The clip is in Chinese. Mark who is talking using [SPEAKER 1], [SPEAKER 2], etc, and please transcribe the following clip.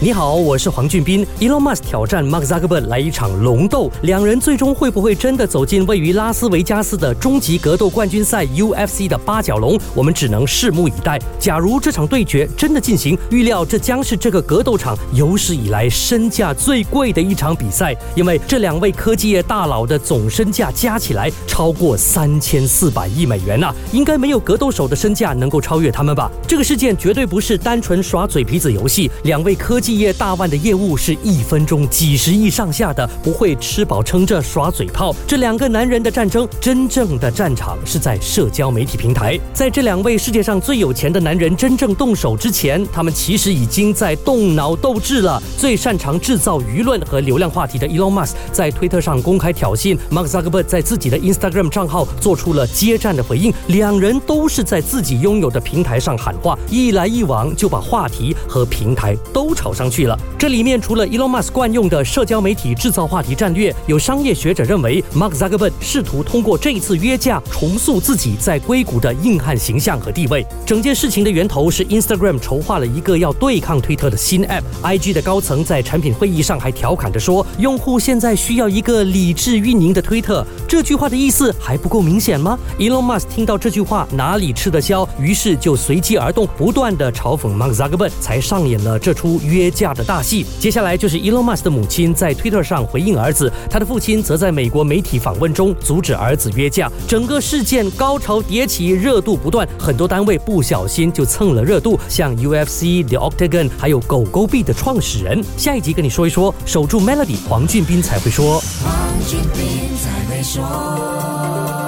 [SPEAKER 1] 你好，我是黄俊斌。Elon Musk 挑战 Mark Zuckerberg 来一场龙斗，两人最终会不会真的走进位于拉斯维加斯的终极格斗冠军赛 UFC 的八角笼？我们只能拭目以待。假如这场对决真的进行，预料这将是这个格斗场有史以来身价最贵的一场比赛，因为这两位科技业大佬的总身价加起来超过三千四百亿美元呐，应该没有格斗手的身价能够超越他们吧？这个事件绝对不是单纯耍嘴皮子游戏，两位科技。企业大腕的业务是一分钟几十亿上下的，不会吃饱撑着耍嘴炮。这两个男人的战争，真正的战场是在社交媒体平台。在这两位世界上最有钱的男人真正动手之前，他们其实已经在动脑斗智了。最擅长制造舆论和流量话题的 Elon Musk 在推特上公开挑衅，Mark Zuckerberg 在自己的 Instagram 账号做出了接战的回应。两人都是在自己拥有的平台上喊话，一来一往就把话题和平台都炒。上去了。这里面除了 Elon Musk 惯用的社交媒体制造话题战略，有商业学者认为，Mark Zuckerberg 试图通过这一次约架重塑自己在硅谷的硬汉形象和地位。整件事情的源头是 Instagram 筹划了一个要对抗推特的新 App。IG 的高层在产品会议上还调侃着说：“用户现在需要一个理智运营的推特。”这句话的意思还不够明显吗？Elon Musk 听到这句话哪里吃得消？于是就随机而动，不断的嘲讽 Mark Zuckerberg，才上演了这出约。架的大戏，接下来就是 Elon Musk 的母亲在 Twitter 上回应儿子，他的父亲则在美国媒体访问中阻止儿子约架。整个事件高潮迭起，热度不断，很多单位不小心就蹭了热度，像 UFC、The Octagon，还有狗狗币的创始人。下一集跟你说一说，守住 Melody，黄俊斌才会说。
[SPEAKER 2] 黄俊斌才会说。